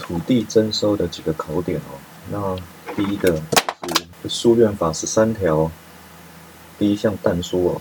土地征收的几个考点哦。那第一个是诉愿法十三条第一项但书哦，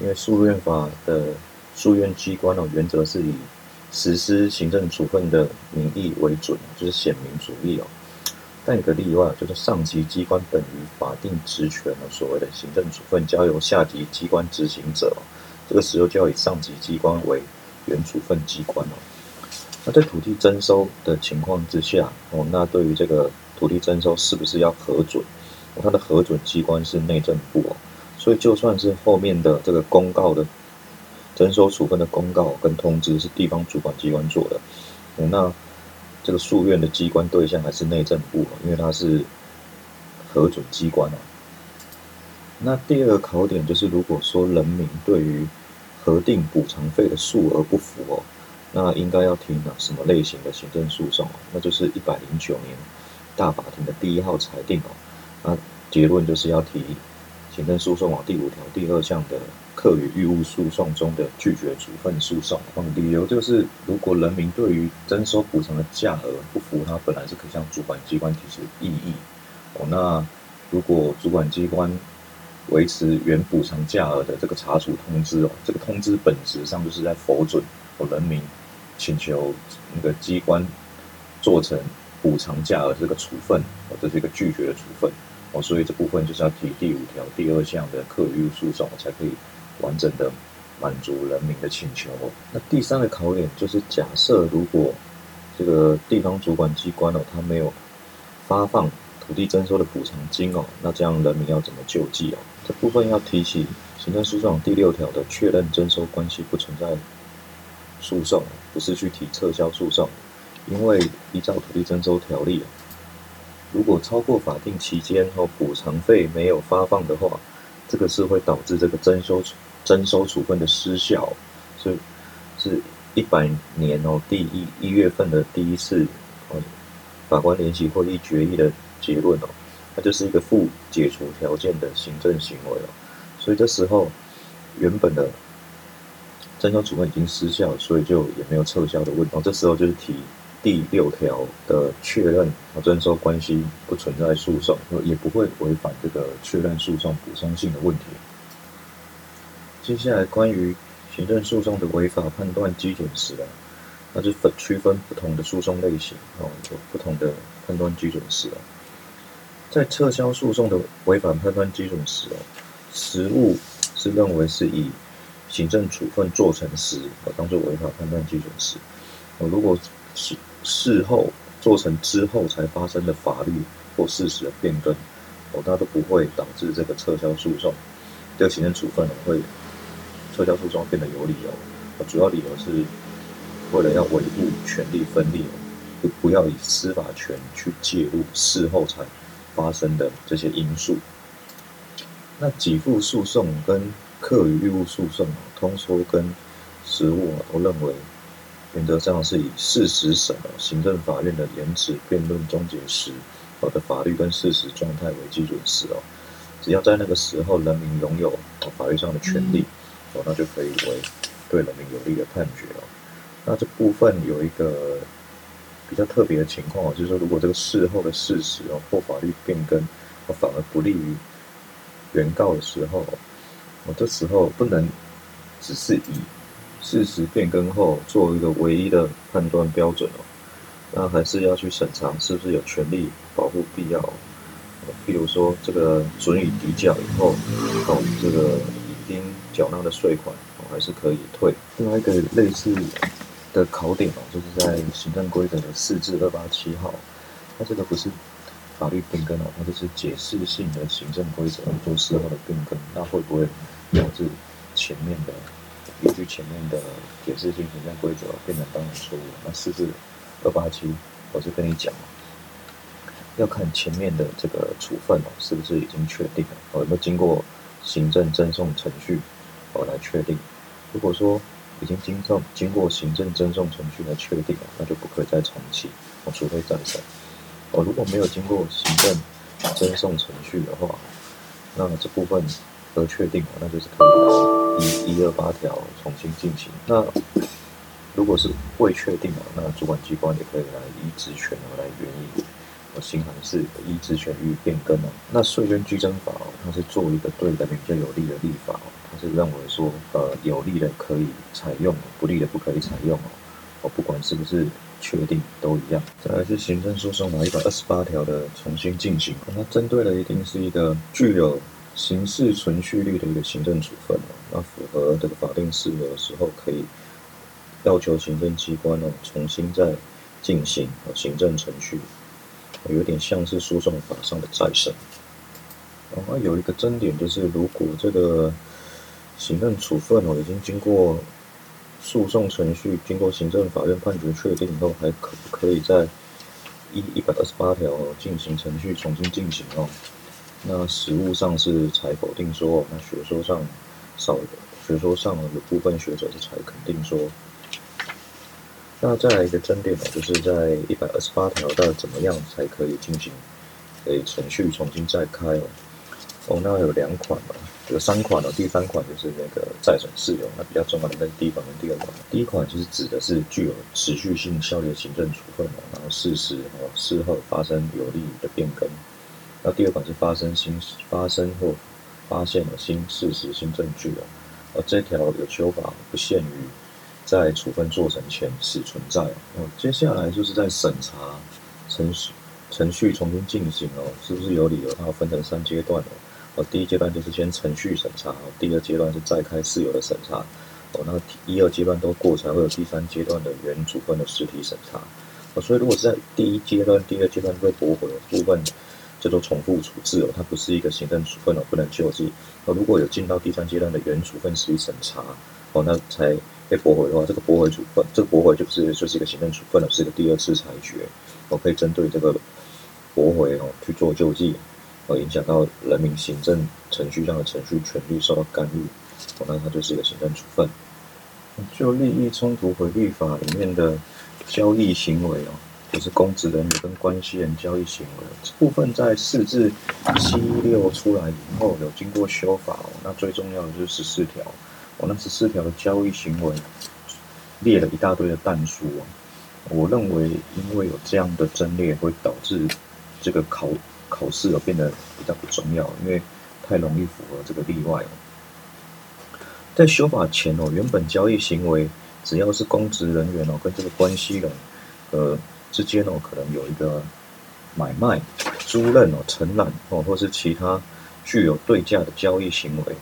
因为诉愿法的诉愿机关哦，原则是以实施行政处分的名义为准，就是显明主义哦。但有个例外，就是上级机关等于法定职权的所谓的行政处分交由下级机关执行者，这个时候就要以上级机关为原处分机关哦。那在土地征收的情况之下哦，那对于这个土地征收是不是要核准？它的核准机关是内政部哦，所以就算是后面的这个公告的征收处分的公告跟通知是地方主管机关做的，那。这个诉愿的机关对象还是内政部，因为它是核准机关哦。那第二个考点就是，如果说人民对于核定补偿费的数额不服哦，那应该要提哪什么类型的行政诉讼哦？那就是一百零九年大法庭的第一号裁定哦。那结论就是要提行政诉讼网第五条第二项的。课与义务诉讼中的拒绝处分诉讼，理由就是，如果人民对于征收补偿的价额不服，他本来是可以向主管机关提出异议。哦，那如果主管机关维持原补偿价额的这个查处通知哦，这个通知本质上就是在否准人民请求那个机关做成补偿价额这个处分，哦，这是一个拒绝的处分。哦，所以这部分就是要提第五条第二项的课与义务诉讼才可以。完整的满足人民的请求。那第三个考点就是，假设如果这个地方主管机关哦，他没有发放土地征收的补偿金哦，那这样人民要怎么救济哦？这部分要提起行政诉讼第六条的确认征收关系不存在诉讼，不是去提撤销诉讼，因为依照土地征收条例，如果超过法定期间后补偿费没有发放的话，这个是会导致这个征收征收处分的失效，所以是一百年哦，第一一月份的第一次哦，法官联席会议决议的结论哦，它就是一个负解除条件的行政行为哦，所以这时候原本的征收处分已经失效，所以就也没有撤销的问题，这时候就是提。第六条的确认和征收关系不存在诉讼，也不会违反这个确认诉讼补充性的问题。接下来关于行政诉讼的违法判断基准时啊，那就分区分不同的诉讼类型哦，有不同的判断基准时啊。在撤销诉讼的违法判断基准时哦，实务是认为是以行政处分做成时哦，当做违法判断基准时哦，如果是事后做成之后才发生的法律或事实的变更，哦，它都不会导致这个撤销诉讼。这个行政处分会撤销诉讼变得有理由，主要理由是为了要维护权力分立，不不要以司法权去介入事后才发生的这些因素。那给付诉讼跟课余义务诉讼，通说跟实务都认为。原则上是以事实审行政法院的延迟辩论终结时，我的法律跟事实状态为基准时哦，只要在那个时候人民拥有法律上的权利哦，那就可以为对人民有利的判决哦。那这部分有一个比较特别的情况哦，就是说如果这个事后的事实哦或法律变更反而不利于原告的时候，我这时候不能只是以事实变更后，作为一个唯一的判断标准哦，那还是要去审查是不是有权利保护必要。譬如说，这个准予抵缴以后，哦，这个已经缴纳的税款哦，还是可以退。另外一个类似的考点哦，就是在行政规则的四至二八七号，它这个不是法律变更哦，它就是解释性的行政规则做事后的变更，那会不会导致前面的？依据前面的解释性行政规则，变成当然错误。那四至二八七，我是跟你讲要看前面的这个处分哦，是不是已经确定了？哦，有没有经过行政赠送程序哦来确定？如果说已经经送经过行政赠送程序来确定了那就不可以再重启哦，除非再审。哦，如果没有经过行政赠送程序的话，那这部分得确定那就是可以。一一二八条重新进行。那如果是未确定哦，那主管机关也可以来依职权哦来援引我新函释依职权予以变更哦。那税捐稽征法，它是做一个对人民比较有利的立法，它是认为说呃有利的可以采用，不利的不可以采用哦。哦，不管是不是确定都一样。再来是行政诉讼法一百二十八条的重新进行，它针对的一定是一个具有刑事存续率的一个行政处分哦。那符合这个法定事由的时候，可以要求行政机关哦重新再进行行政程序，有点像是诉讼法上的再审。然后有一个争点就是，如果这个行政处分哦已经经过。诉讼程序经过行政法院判决确定以后，还可不可以在一一百二十八条进行程序重新进行哦？那实务上是才否定说，那学说上少学说上有部分学者是才肯定说。那再来一个争点呢，就是在一百二十八条，到底怎么样才可以进行诶程序重新再开哦？哦，那有两款嘛。有三款哦，第三款就是那个再审事由，那比较重要的是第一款跟第二款。第一款就是指的是具有持续性效力的行政处分哦，然后事实哦事后发生有利的变更。那第二款是发生新发生或发现了新事实、新证据哦，而这条有修法不限于在处分做成前是存在哦。接下来就是在审查程序程序重新进行哦，是不是有理由？它要分成三阶段哦。哦，第一阶段就是先程序审查，第二阶段是再开事由的审查，哦，那一二阶段都过才会有第三阶段的原处分的实体审查，哦，所以如果是在第一阶段、第二阶段被驳回的部分，叫做重复处置哦，它不是一个行政处分哦，不能救济。哦，如果有进到第三阶段的原处分实体审查，哦，那才被驳回的话，这个驳回处分，这个驳回就是就是一个行政处分了，是一个第二次裁决，我可以针对这个驳回哦去做救济。而影响到人民行政程序上的程序权利受到干预，哦，那它就是一个行政处分。就利益冲突回避法里面的交易行为哦，就是公职人员跟关系人交易行为这部分，在四至七六出来以后，有经过修法哦。那最重要的就是十四条，哦，那十四条的交易行为列了一大堆的弹书哦。我认为，因为有这样的争列，会导致这个考。考试哦变得比较不重要，因为太容易符合这个例外哦。在修法前哦，原本交易行为只要是公职人员哦跟这个关系人呃之间哦，可能有一个买卖、租赁哦、承揽哦，或是其他具有对价的交易行为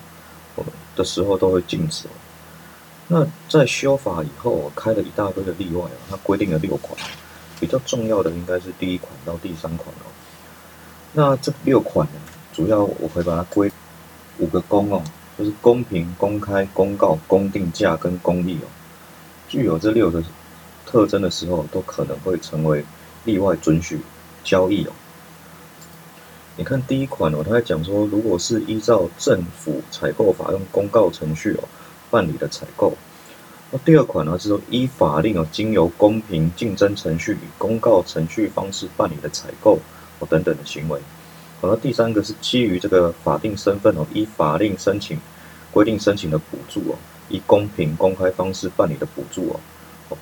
哦的时候都会禁止哦。那在修法以后，开了一大堆的例外哦，它规定了六款，比较重要的应该是第一款到第三款哦。那这六款呢，主要我会把它归五个公哦，就是公平、公开、公告、公定价跟公益哦。具有这六个特征的时候，都可能会成为例外准许交易哦。你看第一款哦，他在讲说，如果是依照政府采购法用公告程序哦办理的采购，那第二款呢是说依法令哦，经由公平竞争程序以公告程序方式办理的采购。哦，等等的行为。好了，第三个是基于这个法定身份哦，依法令申请规定申请的补助哦，以公平公开方式办理的补助，哦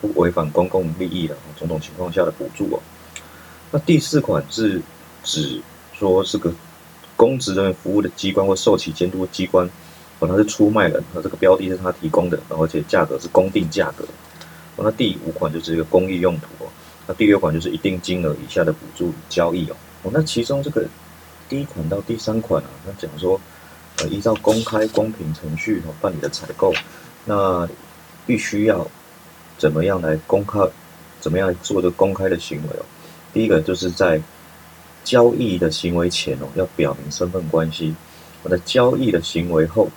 不违反公共利益的种种情况下的补助哦。那第四款是指说是个公职人员服务的机关或受其监督机关，哦，他是出卖人，他这个标的是他提供的，而且价格是公定价格。那第五款就是一个公益用途哦。那第六款就是一定金额以下的补助交易哦。哦，那其中这个第一款到第三款啊，那讲说，呃，依照公开公平程序哦办理的采购，那必须要怎么样来公开，怎么样做这公开的行为哦？第一个就是在交易的行为前哦，要表明身份关系；我在交易的行为后，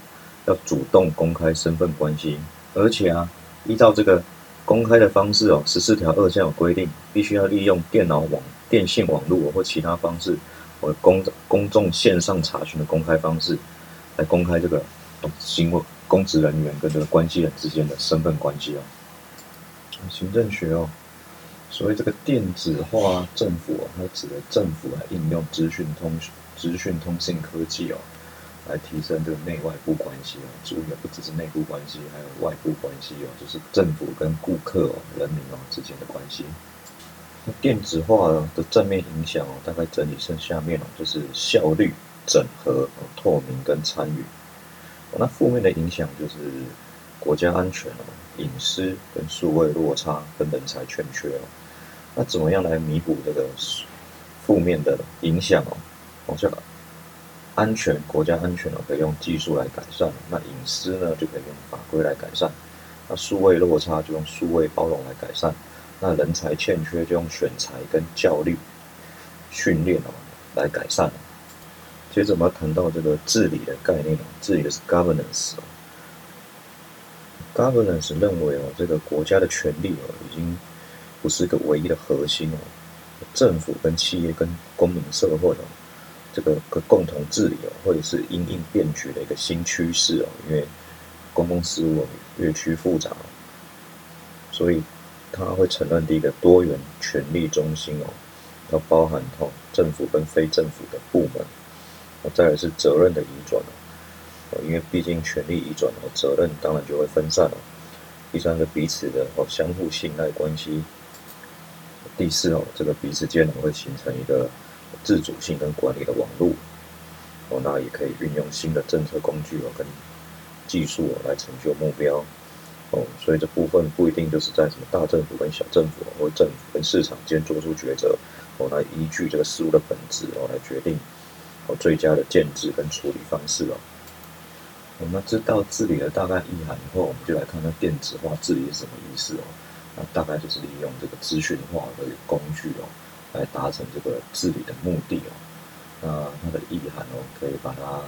要主动公开身份关系，而且啊，依照这个。公开的方式哦，十四条二项有规定，必须要利用电脑网、电信网络或其他方式，或公公众线上查询的公开方式，来公开这个行为公职人员跟这个关系人之间的身份关系哦。行政学哦，所谓这个电子化政府哦，它指的政府来应用资讯通资讯通信科技哦，来提升这个内外部关系哦。注意，不只是内部关系，还有外部关系哦，就是政府跟顾客哦、人民哦之间的关系。电子化的正面影响哦，大概整理剩下面哦，就是效率、整合、透明跟参与。那负面的影响就是国家安全哦、隐私跟数位落差跟人才欠缺哦。那怎么样来弥补这个负面的影响哦？我像安全，国家安全哦，可以用技术来改善；那隐私呢，就可以用法规来改善；那数位落差就用数位包容来改善；那人才欠缺就用选材跟教育训练哦来改善。接着我们要谈到这个治理的概念哦，治理的是 governance。Governance 认为哦，这个国家的权力哦，已经不是一个唯一的核心哦，政府跟企业跟公民社会哦，这个个共同治理哦，或者是因应变局的一个新趋势哦，因为公共事务越趋复杂，所以他会承认第一个多元权力中心哦，要包含哦政府跟非政府的部门，再来是责任的移转哦，因为毕竟权力移转哦，责任当然就会分散了。第三个彼此的哦相互信赖关系。第四哦，这个彼此间呢会形成一个自主性跟管理的网络哦，那也可以运用新的政策工具哦跟技术哦来成就目标哦，所以这部分不一定就是在什么大政府跟小政府或政府跟市场间做出抉择哦，来依据这个事物的本质哦来决定哦最佳的建制跟处理方式哦。我们知道治理的大概意涵以后，我们就来看看电子化治理是什么意思哦。那大概就是利用这个资讯化的工具哦，来达成这个治理的目的哦。那它的意涵哦，可以把它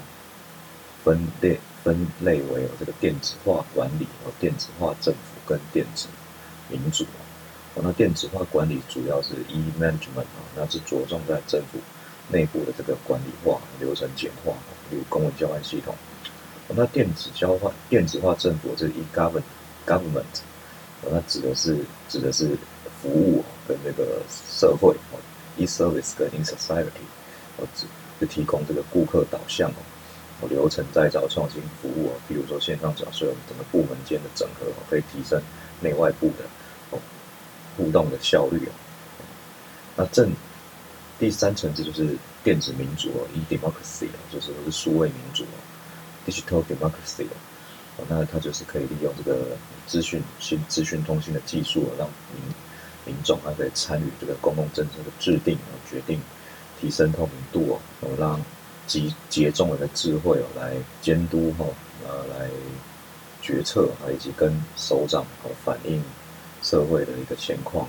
分类分类为哦，这个电子化管理哦，电子化政府跟电子民主哦。那电子化管理主要是 e-management 啊，那是着重在政府内部的这个管理化、流程简化，例如公文交换系统。那电子交换、电子化政府是 e-govern government。那指的是指的是服务跟那个社会哦，e-service 跟 in-society 哦，指是提供这个顾客导向哦，流程再造创新服务哦，比如说线上缴税，我们整个部门间的整合哦，可以提升内外部的哦互动的效率哦。那正第三层次就是电子民主哦，e-democracy 哦，就是是数位民主哦，digital democracy 哦。那它就是可以利用这个资讯新资讯通信的技术，让民民众还可以参与这个公共政策的制定和决定，提升透明度哦，然后让集集众人的智慧哦来监督哈，呃来决策啊，以及跟首长哦反映社会的一个情况，